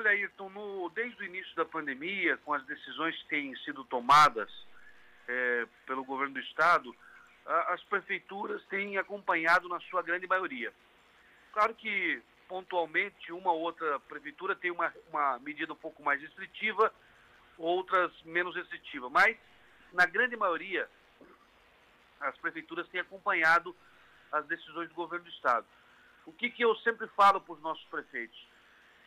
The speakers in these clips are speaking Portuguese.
Olha, Ayrton, no, desde o início da pandemia, com as decisões que têm sido tomadas é, pelo governo do Estado, a, as prefeituras têm acompanhado na sua grande maioria. Claro que, pontualmente, uma ou outra prefeitura tem uma, uma medida um pouco mais restritiva, outras menos restritiva, mas, na grande maioria, as prefeituras têm acompanhado as decisões do governo do Estado. O que, que eu sempre falo para os nossos prefeitos?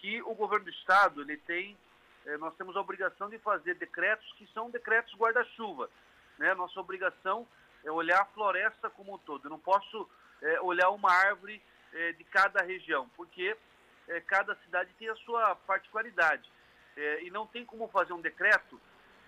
Que o governo do Estado, ele tem, eh, nós temos a obrigação de fazer decretos que são decretos guarda-chuva. Né? Nossa obrigação é olhar a floresta como um todo. Eu não posso eh, olhar uma árvore eh, de cada região, porque cada cidade tem a sua particularidade. e não tem como fazer um decreto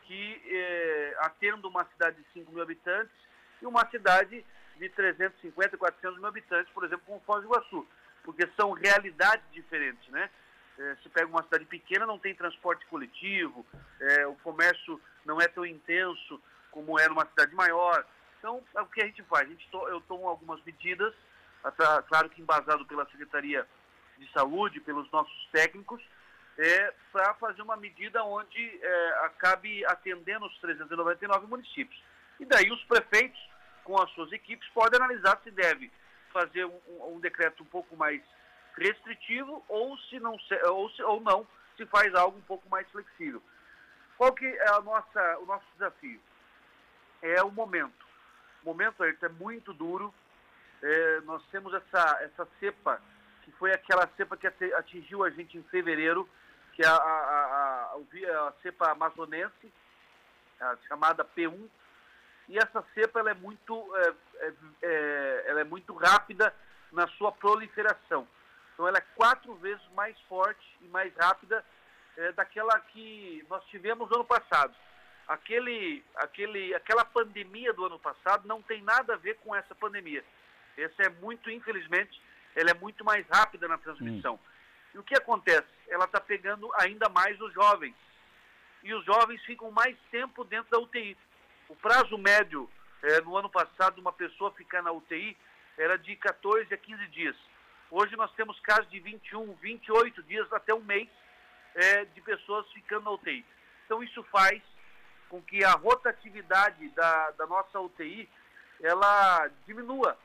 que atenda uma cidade de 5 mil habitantes e uma cidade de 350, 400 mil habitantes, por exemplo, como Foz do Iguaçu, porque são realidades diferentes, né? É, se pega uma cidade pequena, não tem transporte coletivo, é, o comércio não é tão intenso como é numa cidade maior. Então, é o que a gente faz? A gente to, eu tomo algumas medidas, até, claro que embasado pela Secretaria de Saúde, pelos nossos técnicos, é, para fazer uma medida onde é, acabe atendendo os 399 municípios. E daí os prefeitos com as suas equipes, pode analisar se deve fazer um, um decreto um pouco mais restritivo ou se não ou, se, ou não se faz algo um pouco mais flexível. Qual que é a nossa, o nosso desafio? É o momento. O momento é muito duro. É, nós temos essa, essa cepa, que foi aquela cepa que atingiu a gente em fevereiro, que é a, a, a, a cepa amazonense, a chamada P1, e essa cepa ela é muito, é, é, é, ela é muito rápida na sua proliferação. Então ela é quatro vezes mais forte e mais rápida é, daquela que nós tivemos no ano passado. Aquele, aquele, aquela pandemia do ano passado não tem nada a ver com essa pandemia. Essa é muito, infelizmente, ela é muito mais rápida na transmissão. Hum. E o que acontece? Ela está pegando ainda mais os jovens. E os jovens ficam mais tempo dentro da UTI. O prazo médio é, no ano passado de uma pessoa ficar na UTI era de 14 a 15 dias. Hoje nós temos casos de 21, 28 dias até um mês é, de pessoas ficando na UTI. Então isso faz com que a rotatividade da, da nossa UTI ela diminua.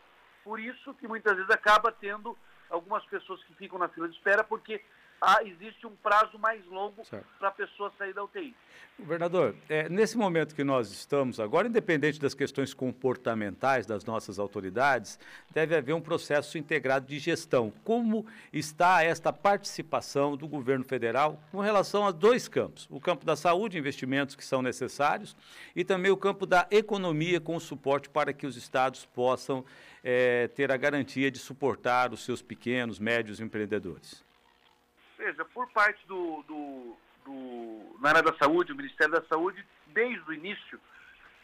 Por isso que muitas vezes acaba tendo algumas pessoas que ficam na fila de espera porque ah, existe um prazo mais longo para a pessoa sair da UTI. Governador, é, nesse momento que nós estamos agora, independente das questões comportamentais das nossas autoridades, deve haver um processo integrado de gestão. Como está esta participação do governo federal com relação a dois campos? O campo da saúde, investimentos que são necessários, e também o campo da economia com suporte para que os estados possam é, ter a garantia de suportar os seus pequenos, médios empreendedores. Veja, por parte do, do, do, na área da saúde, o Ministério da Saúde, desde o início,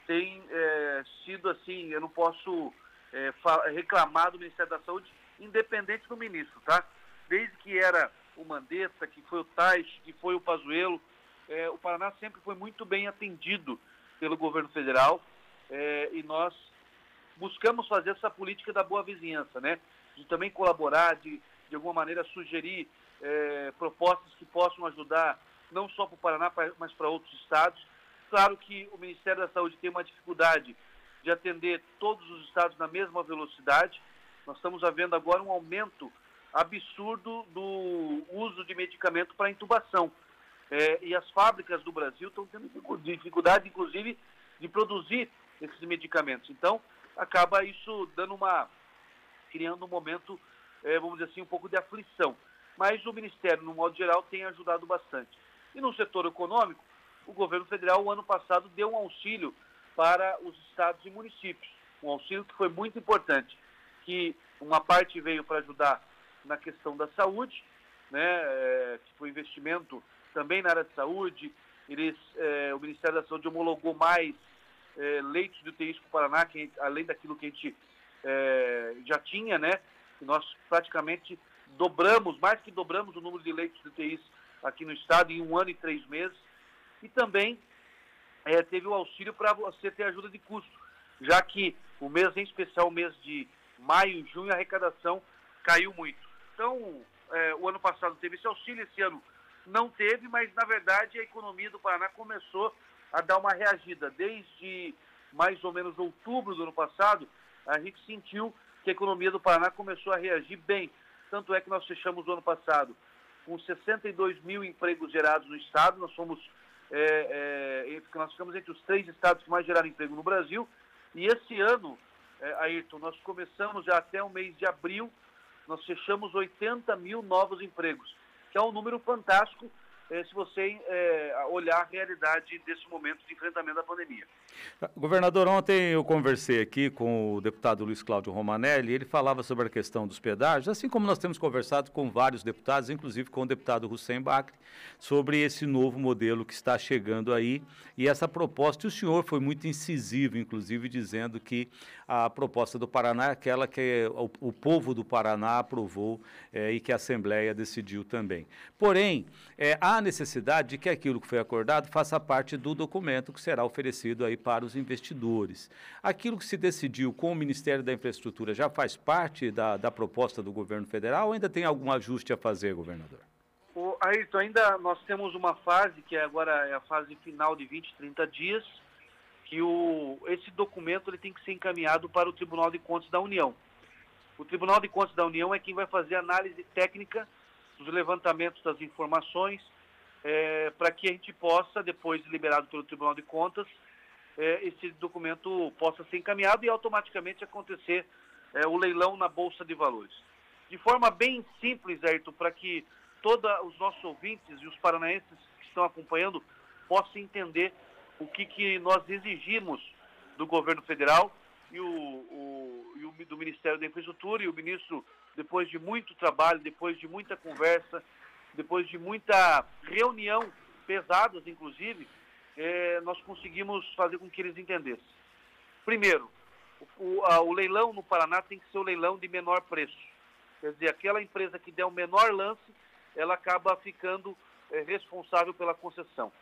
tem é, sido assim, eu não posso é, reclamar do Ministério da Saúde, independente do ministro, tá? Desde que era o Mandetta, que foi o Tais, que foi o Pazuello, é, o Paraná sempre foi muito bem atendido pelo governo federal é, e nós buscamos fazer essa política da boa vizinhança, né? De também colaborar, de, de alguma maneira sugerir é, propostas que possam ajudar não só para o Paraná, mas para outros estados. Claro que o Ministério da Saúde tem uma dificuldade de atender todos os estados na mesma velocidade. Nós estamos havendo agora um aumento absurdo do uso de medicamento para intubação. É, e as fábricas do Brasil estão tendo dificuldade, inclusive, de produzir esses medicamentos. Então, acaba isso dando uma. criando um momento, é, vamos dizer assim, um pouco de aflição mas o Ministério, no modo geral, tem ajudado bastante. E no setor econômico, o governo federal, o ano passado, deu um auxílio para os estados e municípios, um auxílio que foi muito importante, que uma parte veio para ajudar na questão da saúde, né, é, que foi investimento também na área de saúde, eles, é, o Ministério da Saúde homologou mais é, leitos de UTIs para o Paraná, que, além daquilo que a gente é, já tinha, né, nós praticamente dobramos, mais que dobramos o número de leitos de UTIs aqui no estado em um ano e três meses. E também é, teve o auxílio para você ter ajuda de custo, já que o mês, em especial o mês de maio e junho, a arrecadação caiu muito. Então, é, o ano passado teve esse auxílio, esse ano não teve, mas na verdade a economia do Paraná começou a dar uma reagida. Desde mais ou menos outubro do ano passado, a gente sentiu que a economia do Paraná começou a reagir bem. Tanto é que nós fechamos o ano passado com 62 mil empregos gerados no estado, nós somos é, é, nós ficamos entre os três estados que mais geraram emprego no Brasil. E esse ano, é, Ayrton, nós começamos já até o mês de abril, nós fechamos 80 mil novos empregos, que é um número fantástico se você é, olhar a realidade desse momento de enfrentamento da pandemia. Governador, ontem eu conversei aqui com o deputado Luiz Cláudio Romanelli, ele falava sobre a questão dos pedágios, assim como nós temos conversado com vários deputados, inclusive com o deputado Hussein Bacri, sobre esse novo modelo que está chegando aí e essa proposta. E o senhor foi muito incisivo, inclusive, dizendo que a proposta do Paraná é aquela que o, o povo do Paraná aprovou é, e que a Assembleia decidiu também. Porém, é, há necessidade de que aquilo que foi acordado faça parte do documento que será oferecido aí para os investidores. Aquilo que se decidiu com o Ministério da Infraestrutura já faz parte da, da proposta do governo federal ou ainda tem algum ajuste a fazer, governador? O, Ayrton, ainda nós temos uma fase, que agora é a fase final de 20, 30 dias, que o, esse documento ele tem que ser encaminhado para o Tribunal de Contas da União. O Tribunal de Contas da União é quem vai fazer a análise técnica dos levantamentos das informações, é, para que a gente possa, depois liberado pelo Tribunal de Contas, é, esse documento possa ser encaminhado e automaticamente acontecer é, o leilão na Bolsa de Valores. De forma bem simples, Ayrton, para que todos os nossos ouvintes e os paranaenses que estão acompanhando possam entender o que, que nós exigimos do governo federal e, o, o, e o, do Ministério da Infraestrutura e o ministro, depois de muito trabalho, depois de muita conversa, depois de muita reunião, pesadas inclusive, é, nós conseguimos fazer com que eles entendessem. Primeiro, o, a, o, leilão no Paraná tem que ser o leilão de menor preço. Quer dizer, aquela empresa que der o menor lance, ela acaba ficando é, responsável pela concessão.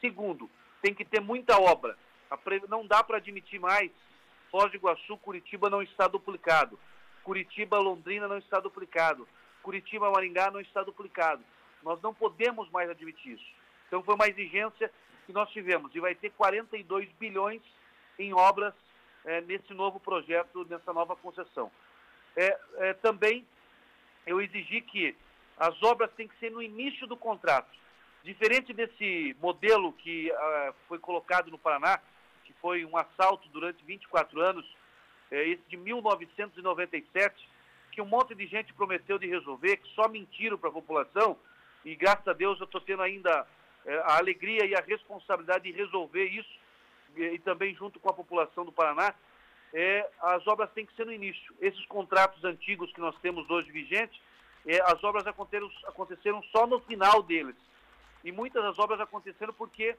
Segundo, tem que ter muita obra. Não dá para admitir mais Foz do Iguaçu, Curitiba não está duplicado. Curitiba, Londrina não está duplicado. Curitiba, Maringá não está duplicado. Nós não podemos mais admitir isso. Então foi uma exigência que nós tivemos. E vai ter 42 bilhões em obras é, nesse novo projeto, nessa nova concessão. É, é, também eu exigi que as obras têm que ser no início do contrato. Diferente desse modelo que uh, foi colocado no Paraná, que foi um assalto durante 24 anos, é, esse de 1997, que um monte de gente prometeu de resolver, que só mentiram para a população, e graças a Deus eu estou tendo ainda é, a alegria e a responsabilidade de resolver isso, e, e, também junto com a população do Paraná, é, as obras têm que ser no início. Esses contratos antigos que nós temos hoje vigentes, é, as obras aconteceram, aconteceram só no final deles. E muitas das obras aconteceram porque,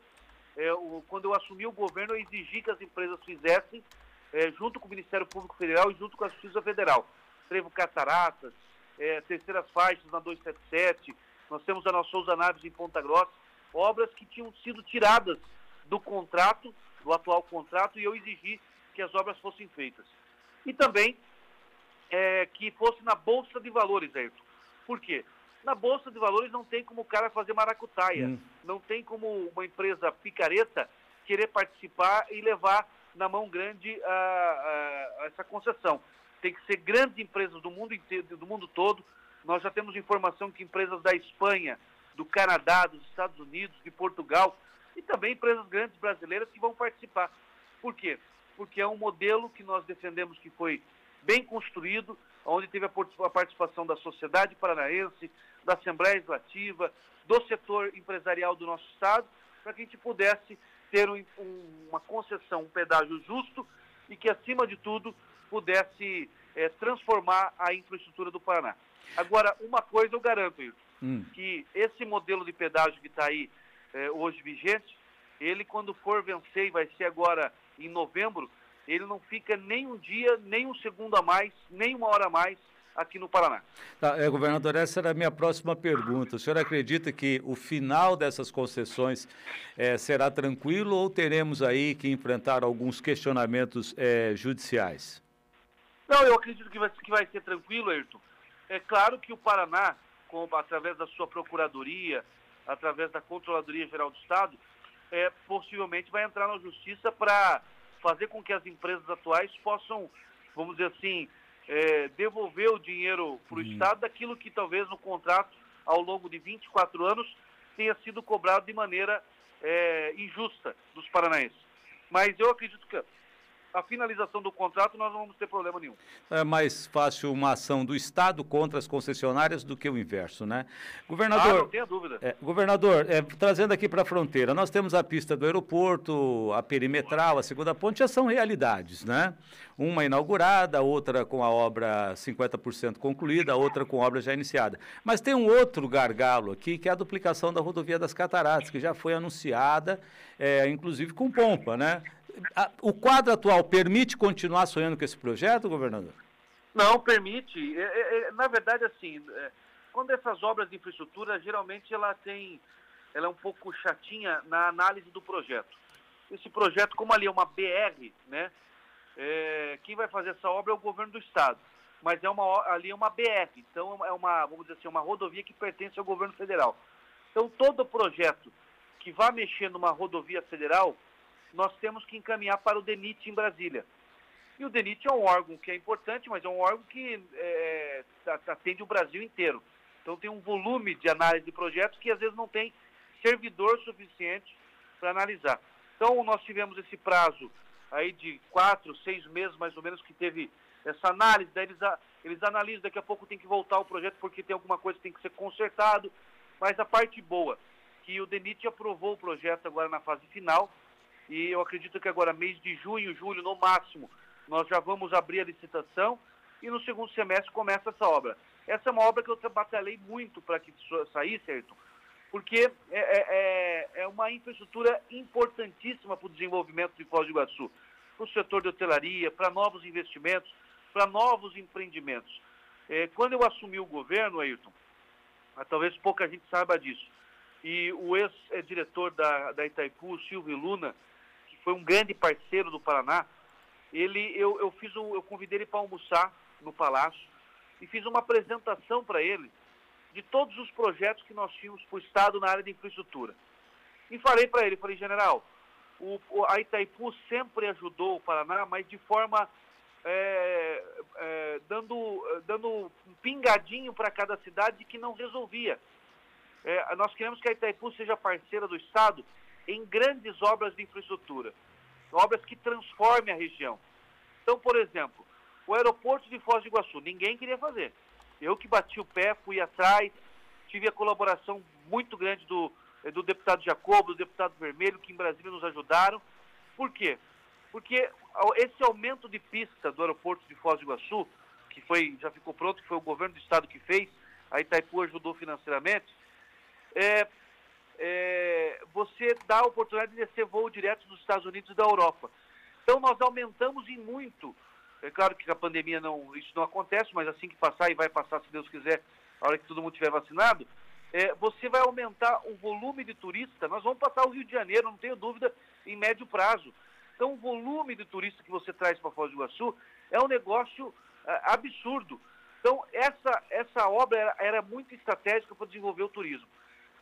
é, o, quando eu assumi o governo, eu exigi que as empresas fizessem, é, junto com o Ministério Público Federal e junto com a Justiça Federal. Trevo Cataratas, é, terceiras faixas na 277, nós temos a nossa Souza Naves em Ponta Grossa, obras que tinham sido tiradas do contrato, do atual contrato, e eu exigi que as obras fossem feitas. E também é, que fosse na Bolsa de Valores, Ayrton. Por quê? Na Bolsa de Valores não tem como o cara fazer maracutaia, hum. não tem como uma empresa picareta querer participar e levar na mão grande a, a, a essa concessão. Tem que ser grandes empresas do mundo inteiro, do mundo todo. Nós já temos informação que empresas da Espanha, do Canadá, dos Estados Unidos, de Portugal e também empresas grandes brasileiras que vão participar. Por quê? Porque é um modelo que nós defendemos que foi bem construído, onde teve a participação da sociedade paranaense, da Assembleia Legislativa, do setor empresarial do nosso Estado, para que a gente pudesse ter um, um, uma concessão, um pedágio justo e que, acima de tudo, pudesse é, transformar a infraestrutura do Paraná. Agora, uma coisa eu garanto, Hilton, hum. que esse modelo de pedágio que está aí é, hoje vigente, ele quando for vencer, e vai ser agora em novembro, ele não fica nem um dia, nem um segundo a mais, nem uma hora a mais aqui no Paraná. Tá, é, governador, essa era a minha próxima pergunta. O senhor acredita que o final dessas concessões é, será tranquilo ou teremos aí que enfrentar alguns questionamentos é, judiciais? Não, eu acredito que vai, que vai ser tranquilo, Ayrton. É claro que o Paraná, com, através da sua procuradoria, através da Controladoria Geral do Estado, é, possivelmente vai entrar na justiça para fazer com que as empresas atuais possam, vamos dizer assim, é, devolver o dinheiro para o. Estado daquilo que talvez no contrato, ao longo de 24 anos, tenha sido cobrado de maneira é, injusta dos paranaenses. Mas eu acredito que a finalização do contrato, nós não vamos ter problema nenhum. É mais fácil uma ação do Estado contra as concessionárias do que o inverso, né? Governador. Ah, não tenha dúvida. É, governador, é, trazendo aqui para a fronteira, nós temos a pista do aeroporto, a perimetral, a segunda ponte, já são realidades, né? Uma inaugurada, outra com a obra 50% concluída, outra com a obra já iniciada. Mas tem um outro gargalo aqui, que é a duplicação da rodovia das Cataratas, que já foi anunciada, é, inclusive com pompa, né? O quadro atual permite continuar sonhando com esse projeto, governador? Não, permite. É, é, é na verdade, assim, é, quando essas obras de infraestrutura, geralmente ela tem, ela é um pouco chatinha na análise do projeto. Esse projeto, como ali é uma BR, né, é, quem vai fazer essa obra é o governo do estado. Mas é uma, ali é uma BR, então é uma, vamos dizer assim, uma rodovia que pertence ao governo federal. Então todo projeto que vá mexer numa rodovia federal, nós temos que encaminhar para o DENIT em Brasília. E o DENIT é um órgão que é importante, mas é um órgão que é, atende o Brasil inteiro. Então tem um volume de análise de projetos que às vezes não tem servidor suficiente para analisar. Então nós tivemos esse prazo aí de quatro, seis meses mais ou menos que teve essa análise, daí eles, eles analisam, daqui a pouco tem que voltar o projeto porque tem alguma coisa que tem que ser consertado, mas a parte boa, que o DENIT aprovou o projeto agora na fase final, e eu acredito que agora, mês de junho, julho, no máximo, nós já vamos abrir a licitação e no segundo semestre começa essa obra. Essa é uma obra que eu batalhei muito para que saísse, Ayrton, porque é, é, é, é uma infraestrutura importantíssima para o desenvolvimento de Foz do Iguaçu, para o setor de hotelaria, para novos investimentos, para novos empreendimentos. É, quando eu assumi o governo, Ayrton, ah, talvez pouca gente saiba disso, e o ex-diretor da, da Itaipu, Silvio Luna, foi um grande parceiro do Paraná. Ele, eu, eu fiz um, eu convidei ele para almoçar no Palácio e fiz uma apresentação para ele de todos os projetos que nós tínhamos para o Estado na área de infraestrutura. E falei para ele, falei, general, o, a Itaipu sempre ajudou o Paraná, mas de forma é, é, dando, dando um pingadinho para cada cidade que não resolvia. É, nós queremos que a Itaipu seja parceira do Estado em grandes obras de infraestrutura, obras que transformem a região. Então, por exemplo, o aeroporto de Foz do Iguaçu, ninguém queria fazer. Eu que bati o pé, fui atrás, tive a colaboração muito grande do, eh, do deputado Jacobo, do deputado Vermelho, que em Brasília nos ajudaram. Por quê? Porque esse aumento de pista do aeroporto de Foz do Iguaçu, que foi, já ficou pronto, que foi o governo do estado que fez, a Itaipu ajudou financeiramente, é, é, você dá a oportunidade de descer voo direto dos Estados Unidos e da Europa. Então nós aumentamos em muito. É claro que a pandemia não, isso não acontece, mas assim que passar e vai passar, se Deus quiser, a hora que todo mundo estiver vacinado, é, você vai aumentar o volume de turista. Nós vamos passar o Rio de Janeiro, não tenho dúvida, em médio prazo. Então o volume de turista que você traz para Foz do Iguaçu é um negócio é, absurdo. Então essa, essa obra era, era muito estratégica para desenvolver o turismo.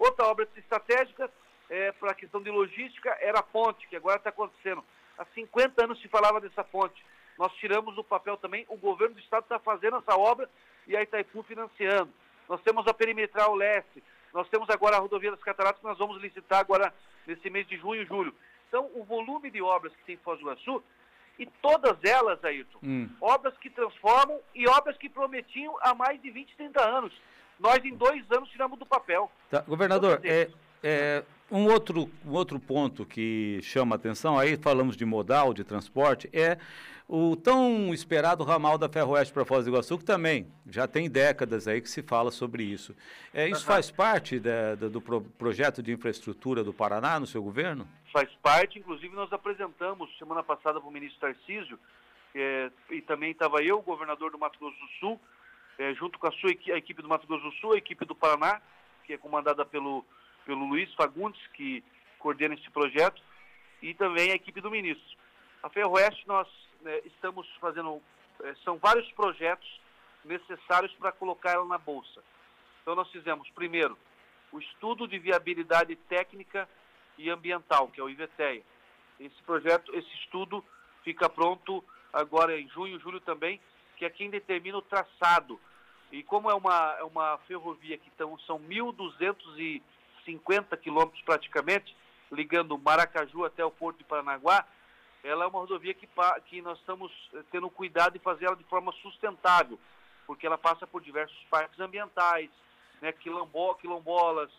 Outra obra estratégica é, para a questão de logística era a ponte, que agora está acontecendo. Há 50 anos se falava dessa ponte. Nós tiramos do papel também, o governo do estado está fazendo essa obra e a Itaipu financiando. Nós temos a perimetral leste, nós temos agora a rodovia das Cataratas que nós vamos licitar agora nesse mês de junho e julho. Então, o volume de obras que tem em Foz do Iguaçu, e todas elas, Ayrton, hum. obras que transformam e obras que prometiam há mais de 20, 30 anos. Nós, em dois anos, tiramos do papel. Tá. Governador, é, é, um, outro, um outro ponto que chama atenção, aí falamos de modal, de transporte, é o tão esperado ramal da Ferroeste para Foz do Iguaçu, que também já tem décadas aí que se fala sobre isso. É, isso uhum. faz parte da, da, do pro, projeto de infraestrutura do Paraná no seu governo? Faz parte, inclusive nós apresentamos semana passada para o ministro Tarcísio, é, e também estava eu, governador do Mato Grosso do Sul, é, junto com a sua a equipe do Mato Grosso do Sul, a equipe do Paraná, que é comandada pelo, pelo Luiz Fagundes, que coordena esse projeto, e também a equipe do ministro. A Ferroeste, nós né, estamos fazendo, é, são vários projetos necessários para colocar ela na Bolsa. Então nós fizemos, primeiro, o Estudo de Viabilidade Técnica e Ambiental, que é o IVTEA. Esse projeto, esse estudo fica pronto agora em junho, julho também, que é quem determina o traçado. E como é uma, é uma ferrovia que tão, são 1.250 quilômetros praticamente, ligando Maracaju até o Porto de Paranaguá, ela é uma rodovia que, que nós estamos eh, tendo cuidado de fazer ela de forma sustentável, porque ela passa por diversos parques ambientais, né, quilombo, quilombolas,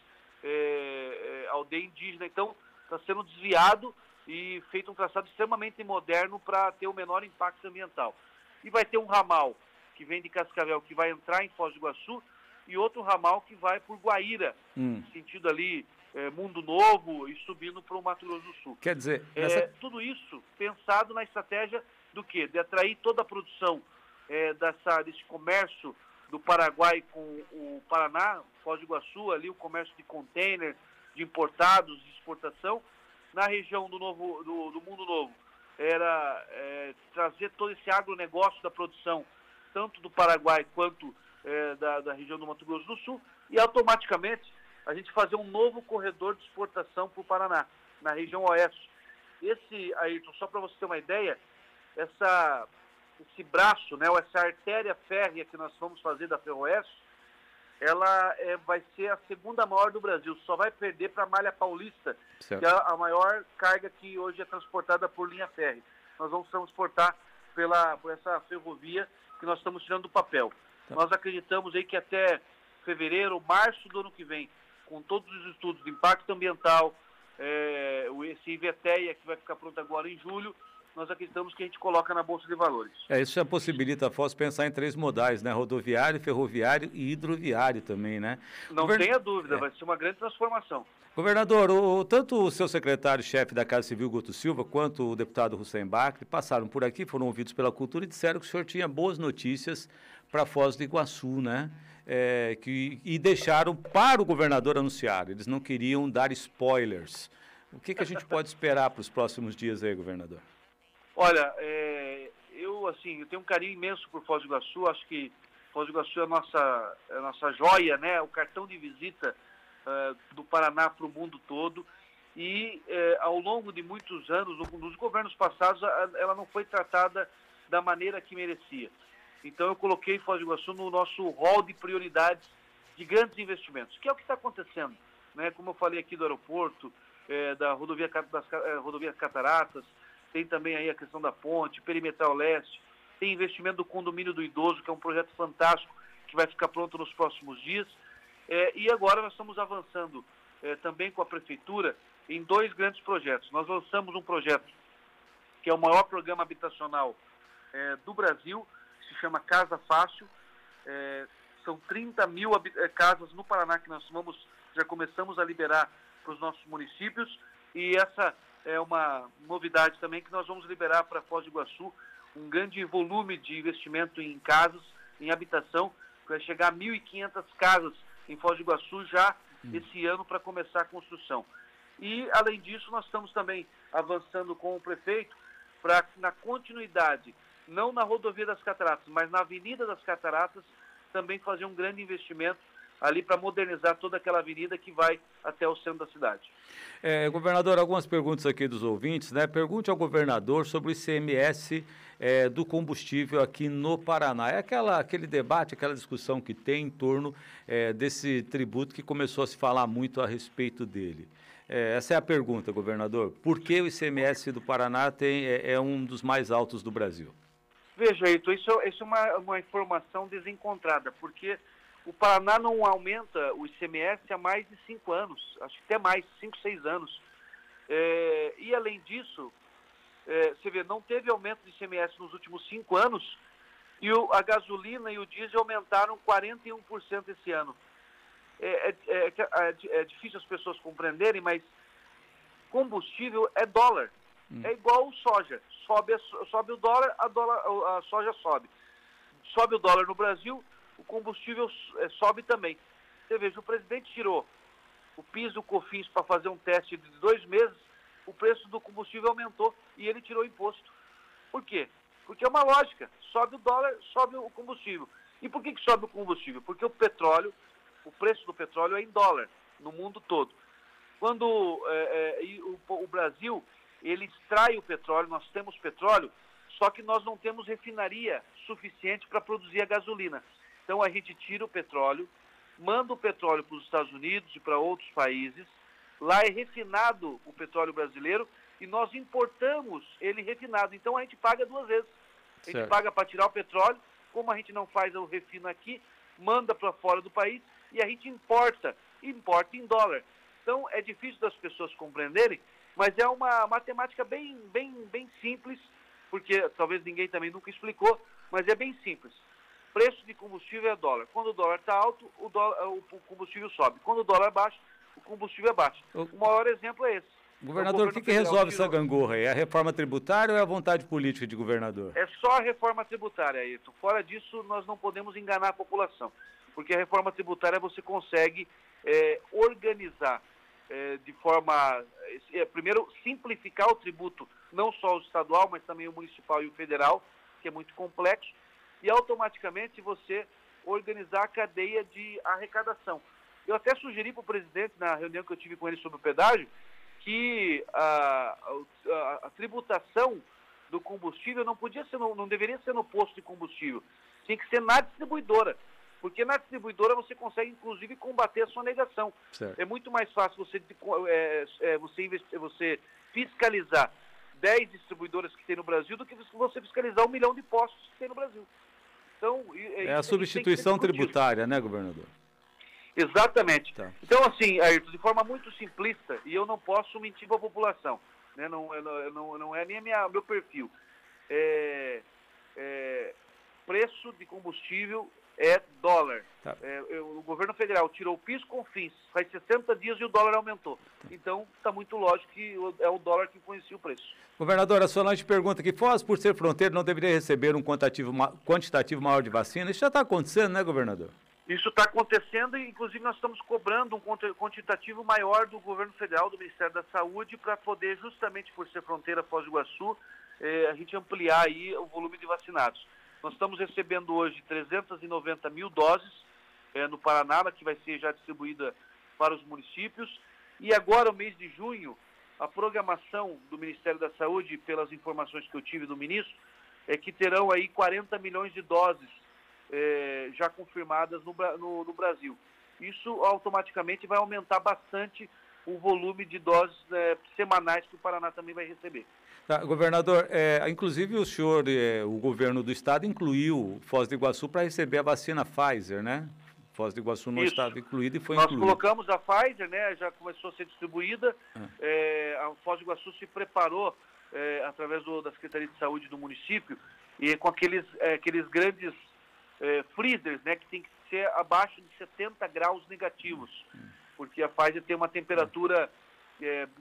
é, é, aldeia indígena. Então, está sendo desviado e feito um traçado extremamente moderno para ter o menor impacto ambiental. E vai ter um ramal que vem de Cascavel, que vai entrar em Foz do Iguaçu, e outro ramal que vai por Guaíra, hum. sentido ali é, Mundo Novo e subindo para o Mato Grosso do Sul. Quer dizer, é, tudo isso pensado na estratégia do quê? De atrair toda a produção é, dessa, desse comércio do Paraguai com o Paraná, Foz do Iguaçu, ali o comércio de container, de importados, de exportação, na região do, novo, do, do Mundo Novo. Era é, trazer todo esse agronegócio da produção, tanto do Paraguai quanto é, da, da região do Mato Grosso do Sul, e automaticamente a gente fazer um novo corredor de exportação para o Paraná, na região oeste. Esse, Ayrton, só para você ter uma ideia, essa, esse braço, né, ou essa artéria férrea que nós vamos fazer da Ferroeste, ela é, vai ser a segunda maior do Brasil, só vai perder para a Malha Paulista, certo. que é a maior carga que hoje é transportada por linha férrea. Nós vamos transportar pela, por essa ferrovia que nós estamos tirando do papel. Tá. Nós acreditamos aí que até fevereiro, março do ano que vem, com todos os estudos de impacto ambiental, é, esse IVETEA que vai ficar pronto agora em julho, nós acreditamos que a gente coloca na Bolsa de Valores. É, isso já possibilita a FOS pensar em três modais, né? Rodoviário, ferroviário e hidroviário também, né? Não Govern... tenha dúvida, é. vai ser uma grande transformação. Governador, o, tanto o seu secretário-chefe da Casa Civil, Guto Silva, quanto o deputado Hussein Bacri passaram por aqui, foram ouvidos pela cultura e disseram que o senhor tinha boas notícias para Foz do Iguaçu, né? é, que, e deixaram para o governador anunciar. Eles não queriam dar spoilers. O que, que a gente pode esperar para os próximos dias aí, governador? Olha, é, eu assim, eu tenho um carinho imenso por Foz do Iguaçu. Acho que Foz do Iguaçu é a nossa, é a nossa joia, né? O cartão de visita uh, do Paraná para o mundo todo. E uh, ao longo de muitos anos, nos governos passados, ela não foi tratada da maneira que merecia. Então eu coloquei Foz do Iguaçu no nosso rol de prioridades de grandes investimentos, que é o que está acontecendo. Né? Como eu falei aqui do aeroporto, é, da rodovia, das é, rodovia Cataratas, tem também aí a questão da ponte, perimetral leste, tem investimento do condomínio do idoso, que é um projeto fantástico, que vai ficar pronto nos próximos dias. É, e agora nós estamos avançando é, também com a prefeitura em dois grandes projetos. Nós lançamos um projeto que é o maior programa habitacional é, do Brasil, se chama Casa Fácil. É, são 30 mil é, casas no Paraná que nós vamos, já começamos a liberar para os nossos municípios. E essa é uma novidade também que nós vamos liberar para Foz do Iguaçu um grande volume de investimento em casas, em habitação, vai chegar a 1.500 casas em Foz do Iguaçu já hum. esse ano para começar a construção. E, além disso, nós estamos também avançando com o prefeito para, na continuidade não na rodovia das Cataratas, mas na Avenida das Cataratas, também fazer um grande investimento ali para modernizar toda aquela avenida que vai até o centro da cidade. É, governador, algumas perguntas aqui dos ouvintes, né? Pergunte ao governador sobre o ICMS é, do combustível aqui no Paraná. É aquela, aquele debate, aquela discussão que tem em torno é, desse tributo que começou a se falar muito a respeito dele. É, essa é a pergunta, governador. Por que o ICMS do Paraná tem, é, é um dos mais altos do Brasil? Veja, Heitor, isso, isso é uma, uma informação desencontrada, porque o Paraná não aumenta o ICMS há mais de cinco anos, acho que até mais, cinco, seis anos. É, e além disso, é, você vê, não teve aumento de ICMS nos últimos cinco anos e o, a gasolina e o diesel aumentaram 41% esse ano. É, é, é, é, é difícil as pessoas compreenderem, mas combustível é dólar. Hum. É igual o soja. Sobe, sobe o dólar, a, dólar, a soja sobe. Sobe o dólar no Brasil, o combustível é, sobe também. Você veja, o presidente tirou o PIS COFINS para fazer um teste de dois meses, o preço do combustível aumentou e ele tirou o imposto. Por quê? Porque é uma lógica. Sobe o dólar, sobe o combustível. E por que, que sobe o combustível? Porque o petróleo, o preço do petróleo é em dólar. no mundo todo. Quando é, é, o, o Brasil ele extrai o petróleo, nós temos petróleo, só que nós não temos refinaria suficiente para produzir a gasolina. Então a gente tira o petróleo, manda o petróleo para os Estados Unidos e para outros países, lá é refinado o petróleo brasileiro e nós importamos ele refinado. Então a gente paga duas vezes. A gente certo. paga para tirar o petróleo, como a gente não faz o refino aqui, manda para fora do país e a gente importa, importa em dólar. Então é difícil das pessoas compreenderem, mas é uma matemática bem, bem, bem simples, porque talvez ninguém também nunca explicou, mas é bem simples. Preço de combustível é dólar. Quando o dólar está alto, o, dólar, o combustível sobe. Quando o dólar é baixo, o combustível é baixo. O maior exemplo é esse. Governador, o, que, que resolve essa gangorra aí? É a reforma tributária ou é a vontade política de governador? É só a reforma tributária, Ayrton. Fora disso, nós não podemos enganar a população. Porque a reforma tributária você consegue é, organizar é, de forma. É, primeiro, simplificar o tributo, não só o estadual, mas também o municipal e o federal, que é muito complexo, e automaticamente você organizar a cadeia de arrecadação. Eu até sugeri para o presidente, na reunião que eu tive com ele sobre o pedágio, que a, a, a tributação do combustível não podia ser, no, não deveria ser no posto de combustível, tinha que ser na distribuidora. Porque na distribuidora você consegue, inclusive, combater a sonegação. Certo. É muito mais fácil você, é, é, você, investir, você fiscalizar 10 distribuidoras que tem no Brasil do que você fiscalizar um milhão de postos que tem no Brasil. Então, é, é a substituição tributária, né, governador? Exatamente. Tá. Então, assim, Ayrton, de forma muito simplista, e eu não posso mentir para a população, né? não, não, não é nem o meu perfil. É, é, preço de combustível é dólar. Tá. É, eu, o governo federal tirou o PIS com fins, faz 60 dias e o dólar aumentou. Tá. Então, está muito lógico que é o dólar que influencia o preço. Governador, a Solange pergunta que Foz, por ser fronteira, não deveria receber um quantitativo, quantitativo maior de vacina. Isso já está acontecendo, né, governador? Isso está acontecendo e, inclusive, nós estamos cobrando um quantitativo maior do governo federal, do Ministério da Saúde, para poder, justamente por ser fronteira Foz do Iguaçu, eh, a gente ampliar aí o volume de vacinados. Nós estamos recebendo hoje 390 mil doses é, no Paraná, que vai ser já distribuída para os municípios. E agora, o mês de junho, a programação do Ministério da Saúde, pelas informações que eu tive do ministro, é que terão aí 40 milhões de doses é, já confirmadas no, no, no, Brasil. Isso automaticamente vai aumentar bastante o volume de doses é, semanais que o Paraná também vai receber. Tá, governador, é, inclusive o senhor, é, o governo do estado incluiu Foz do Iguaçu para receber a vacina Pfizer, né? Foz do Iguaçu não Isso. estava incluída e foi Nós incluída. Nós colocamos a Pfizer, né? Já começou a ser distribuída. Ah. É, a Foz do Iguaçu se preparou é, através do, da Secretaria de Saúde do município e com aqueles, é, aqueles grandes freezers, né? Que tem que ser abaixo de 70 graus negativos, hum. porque a Pfizer tem uma temperatura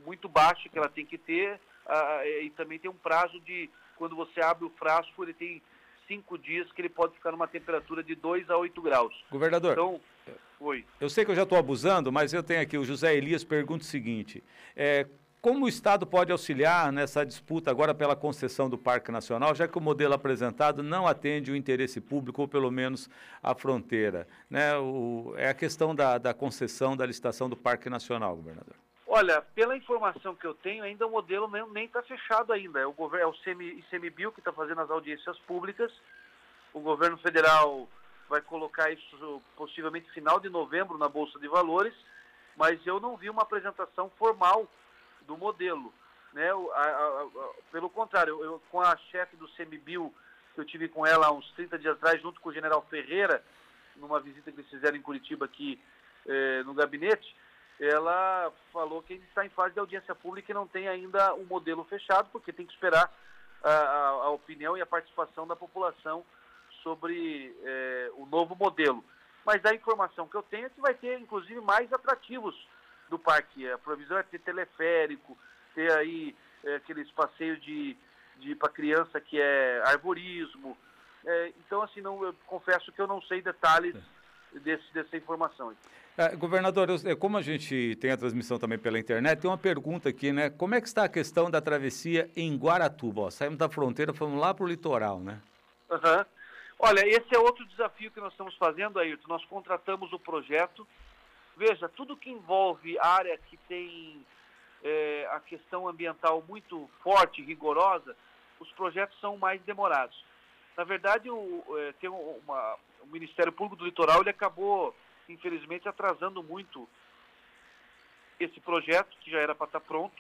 muito baixa que ela tem que ter ah, e também tem um prazo de, quando você abre o frasco, ele tem cinco dias que ele pode ficar numa temperatura de 2 a 8 graus. Governador. Então, oi. Eu sei que eu já estou abusando, mas eu tenho aqui, o José Elias pergunta o seguinte: é, como o Estado pode auxiliar nessa disputa agora pela concessão do Parque Nacional, já que o modelo apresentado não atende o interesse público, ou pelo menos a fronteira? Né? O, é a questão da, da concessão da licitação do Parque Nacional, governador. Olha, pela informação que eu tenho, ainda o modelo nem está fechado ainda. É o, governo, é o ICMBio que está fazendo as audiências públicas. O governo federal vai colocar isso possivelmente final de novembro na Bolsa de Valores, mas eu não vi uma apresentação formal do modelo. Né? A, a, a, pelo contrário, eu, com a chefe do CMBio, que eu tive com ela há uns 30 dias atrás, junto com o general Ferreira, numa visita que eles fizeram em Curitiba aqui eh, no gabinete, ela falou que está em fase de audiência pública e não tem ainda um modelo fechado, porque tem que esperar a, a, a opinião e a participação da população sobre é, o novo modelo. Mas a informação que eu tenho é que vai ter, inclusive, mais atrativos do parque. A provisão é ter teleférico, ter aí é, aqueles passeios de, de para criança que é arborismo. É, então, assim, não, eu confesso que eu não sei detalhes desse, dessa informação. É, governador, eu, como a gente tem a transmissão também pela internet, tem uma pergunta aqui, né? Como é que está a questão da travessia em Guaratuba? Ó, saímos da fronteira, fomos lá para o litoral, né? Uhum. Olha, esse é outro desafio que nós estamos fazendo, Ayrton. Nós contratamos o projeto Veja, tudo que envolve área que tem é, a questão ambiental muito forte, rigorosa, os projetos são mais demorados. Na verdade, o, é, tem uma, o Ministério Público do Litoral ele acabou, infelizmente, atrasando muito esse projeto, que já era para estar pronto,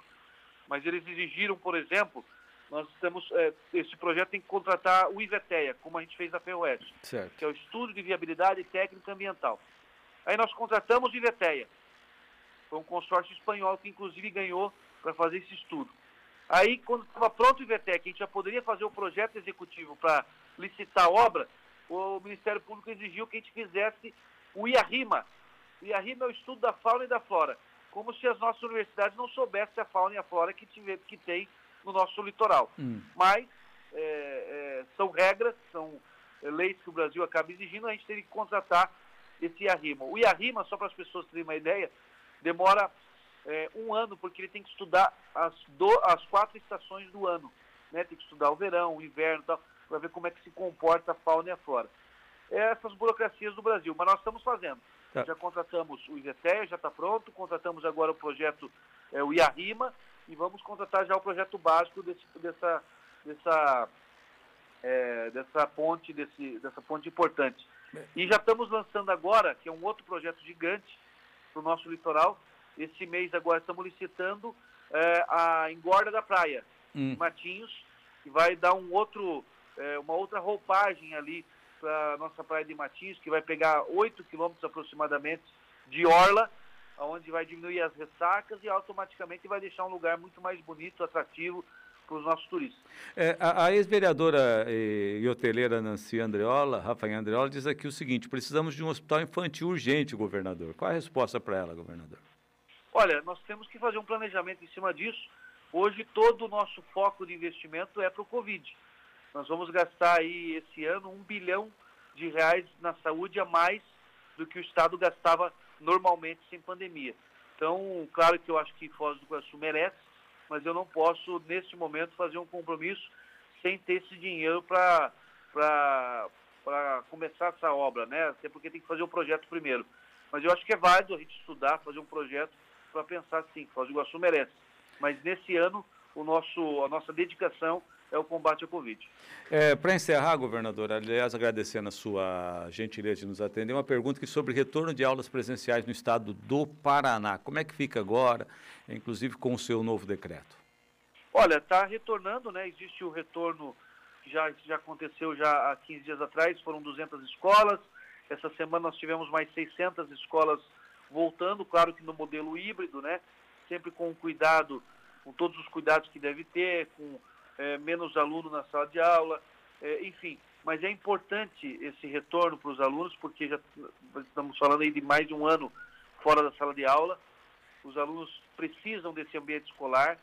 mas eles exigiram, por exemplo, nós temos, é, esse projeto tem que contratar o IVETEA, como a gente fez na POS, que é o Estudo de Viabilidade Técnica Ambiental. Aí nós contratamos o IVETEA, foi um consórcio espanhol que inclusive ganhou para fazer esse estudo. Aí, quando estava pronto o IVETEC, a gente já poderia fazer o projeto executivo para licitar a obra, o Ministério Público exigiu que a gente fizesse o IARIMA. O IARIMA é o estudo da fauna e da flora, como se as nossas universidades não soubessem a fauna e a flora que, tive, que tem no nosso litoral. Hum. Mas é, é, são regras, são leis que o Brasil acaba exigindo, a gente tem que contratar esse IARIMA. O IARIMA, só para as pessoas terem uma ideia, demora é, um ano, porque ele tem que estudar as, do, as quatro estações do ano. Né? Tem que estudar o verão, o inverno tal, para ver como é que se comporta a fauna e a flora. É essas burocracias do Brasil, mas nós estamos fazendo. Tá. Já contratamos o IVETEA, já está pronto, contratamos agora o projeto, é, o IARIMA, e vamos contratar já o projeto básico desse, dessa, dessa, é, dessa ponte, desse, dessa ponte importante. E já estamos lançando agora, que é um outro projeto gigante para o nosso litoral. Esse mês agora estamos licitando é, a engorda da praia, hum. Matinhos, que vai dar um outro, é, uma outra roupagem ali para a nossa praia de Matinhos, que vai pegar 8 quilômetros aproximadamente de orla, onde vai diminuir as ressacas e automaticamente vai deixar um lugar muito mais bonito, atrativo para os nossos turistas. É, a, a ex-vereadora e, e, hoteleira Nancy Andreola, Rafael Andreola, diz aqui o seguinte: precisamos de um hospital infantil urgente, governador. Qual a resposta para ela, governador? Olha, nós temos que fazer um planejamento em cima disso. Hoje todo o nosso foco de investimento é para o Covid. Nós vamos gastar aí esse ano um bilhão de reais na saúde a mais do que o Estado gastava normalmente sem pandemia. Então, claro que eu acho que Foz do Iguaçu merece, mas eu não posso, nesse momento, fazer um compromisso sem ter esse dinheiro para começar essa obra, né? Até porque tem que fazer o projeto primeiro. Mas eu acho que é válido a gente estudar, fazer um projeto para pensar assim, Foz do Iguaçu merece. Mas nesse ano, o nosso, a nossa dedicação é o combate à Covid. É, Para encerrar, governador, aliás, agradecendo a sua gentileza de nos atender, uma pergunta que sobre retorno de aulas presenciais no estado do Paraná. Como é que fica agora, inclusive com o seu novo decreto? Olha, está retornando, né? Existe o retorno que já, já aconteceu já há 15 dias atrás, foram 200 escolas. Essa semana nós tivemos mais 600 escolas voltando, claro que no modelo híbrido, né? Sempre com cuidado, com todos os cuidados que deve ter, com é, menos aluno na sala de aula, é, enfim. Mas é importante esse retorno para os alunos, porque já estamos falando aí de mais de um ano fora da sala de aula. Os alunos precisam desse ambiente escolar.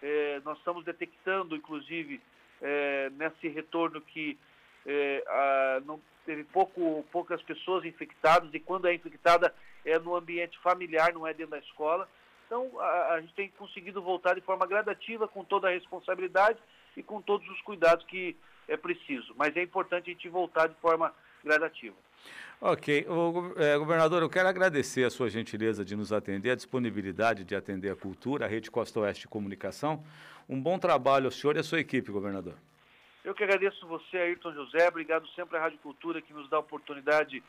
É, nós estamos detectando, inclusive, é, nesse retorno que é, a, não teve pouco, poucas pessoas infectadas e quando é infectada é no ambiente familiar, não é dentro da escola. Então a, a gente tem conseguido voltar de forma gradativa, com toda a responsabilidade e com todos os cuidados que é preciso. Mas é importante a gente voltar de forma gradativa. Ok. O, é, governador, eu quero agradecer a sua gentileza de nos atender, a disponibilidade de atender a cultura, a Rede Costa Oeste de Comunicação. Um bom trabalho ao senhor e à sua equipe, governador. Eu que agradeço você, Ayrton José. Obrigado sempre à Rádio Cultura, que nos dá a oportunidade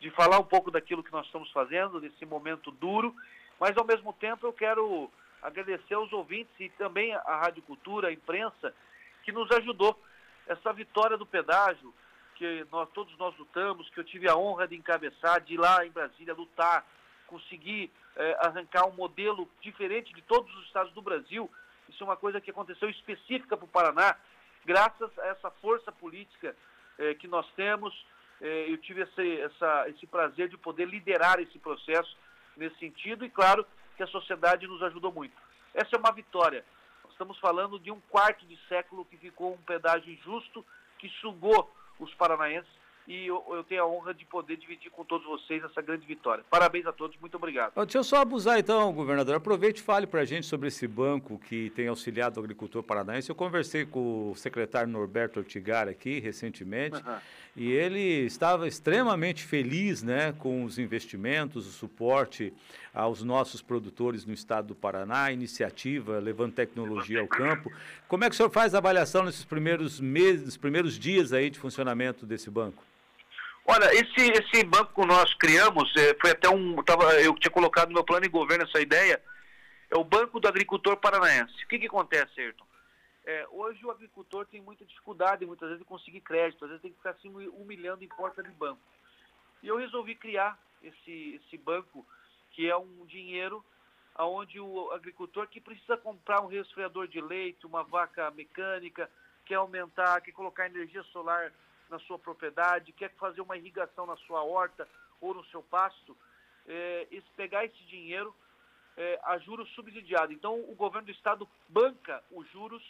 de falar um pouco daquilo que nós estamos fazendo, nesse momento duro. Mas, ao mesmo tempo, eu quero agradecer aos ouvintes e também à Rádio Cultura, à imprensa, que nos ajudou. Essa vitória do pedágio, que nós, todos nós lutamos, que eu tive a honra de encabeçar, de ir lá em Brasília lutar, conseguir eh, arrancar um modelo diferente de todos os estados do Brasil. Isso é uma coisa que aconteceu específica para o Paraná, graças a essa força política eh, que nós temos. Eh, eu tive esse, essa, esse prazer de poder liderar esse processo nesse sentido e, claro, que a sociedade nos ajudou muito. Essa é uma vitória. Nós estamos falando de um quarto de século que ficou um pedágio injusto, que sugou os paranaenses. e eu, eu, tenho a honra de poder dividir com todos vocês essa grande vitória. Parabéns a todos, muito obrigado. Deixa eu só abusar então, governador. Aproveite e fale para a gente sobre esse banco que tem auxiliado o agricultor paranaense. Eu conversei com o secretário Norberto Ortigar aqui recentemente uhum. E ele estava extremamente feliz né, com os investimentos, o suporte aos nossos produtores no estado do Paraná, iniciativa levando tecnologia ao campo. Como é que o senhor faz a avaliação nesses primeiros meses, nos primeiros dias aí de funcionamento desse banco? Olha, esse, esse banco que nós criamos, é, foi até um. Tava, eu tinha colocado no meu plano de governo essa ideia, é o Banco do Agricultor Paranaense. O que, que acontece, Ayrton? É, hoje o agricultor tem muita dificuldade, muitas vezes, de conseguir crédito, às vezes tem que ficar se assim, humilhando em porta de banco. E eu resolvi criar esse, esse banco, que é um dinheiro onde o agricultor que precisa comprar um resfriador de leite, uma vaca mecânica, quer aumentar, quer colocar energia solar na sua propriedade, quer fazer uma irrigação na sua horta ou no seu pasto, é, esse, pegar esse dinheiro é, a juros subsidiados. Então, o governo do estado banca os juros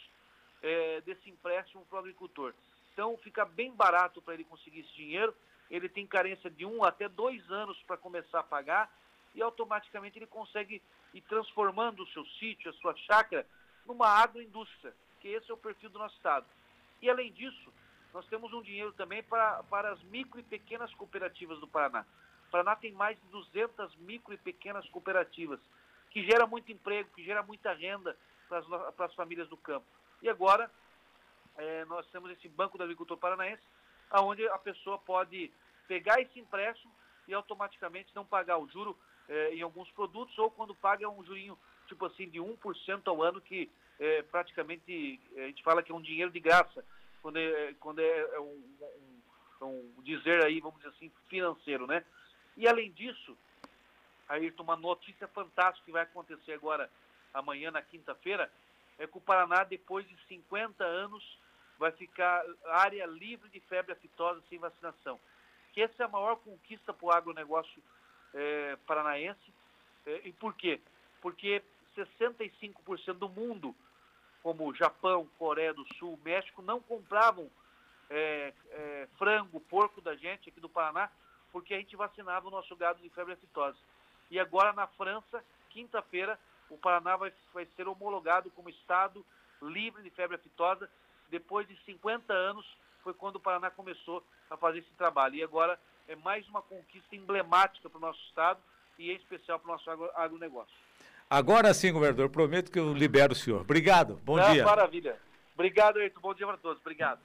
é, desse empréstimo para o agricultor. Então, fica bem barato para ele conseguir esse dinheiro. Ele tem carência de um até dois anos para começar a pagar e automaticamente ele consegue ir transformando o seu sítio, a sua chácara, numa agroindústria, que esse é o perfil do nosso estado. E além disso, nós temos um dinheiro também para, para as micro e pequenas cooperativas do Paraná. O Paraná tem mais de 200 micro e pequenas cooperativas, que gera muito emprego, que gera muita renda para as, para as famílias do campo. E agora, é, nós temos esse Banco do Agricultor Paranaense, onde a pessoa pode pegar esse empréstimo e automaticamente não pagar o juro é, em alguns produtos, ou quando paga um jurinho tipo assim de 1% ao ano, que é, praticamente a gente fala que é um dinheiro de graça quando é, quando é, é um, um, um, dizer aí, vamos dizer assim, financeiro, né? E além disso, Ayrton, uma notícia fantástica que vai acontecer agora, amanhã, na quinta-feira, é que o Paraná, depois de 50 anos, vai ficar área livre de febre aftosa sem vacinação. Que essa é a maior conquista para o agronegócio é, paranaense. É, e por quê? Porque 65% do mundo como Japão, Coreia do Sul, México, não compravam é, é, frango, porco da gente aqui do Paraná, porque a gente vacinava o nosso gado de febre aftosa. E agora na França, quinta-feira, o Paraná vai, vai ser homologado como estado livre de febre aftosa. Depois de 50 anos, foi quando o Paraná começou a fazer esse trabalho. E agora é mais uma conquista emblemática para o nosso estado e em especial para o nosso agronegócio. Agora sim, governador, prometo que eu libero o senhor. Obrigado, bom Não, dia. Maravilha. Obrigado, Eito. Bom dia para todos. Obrigado.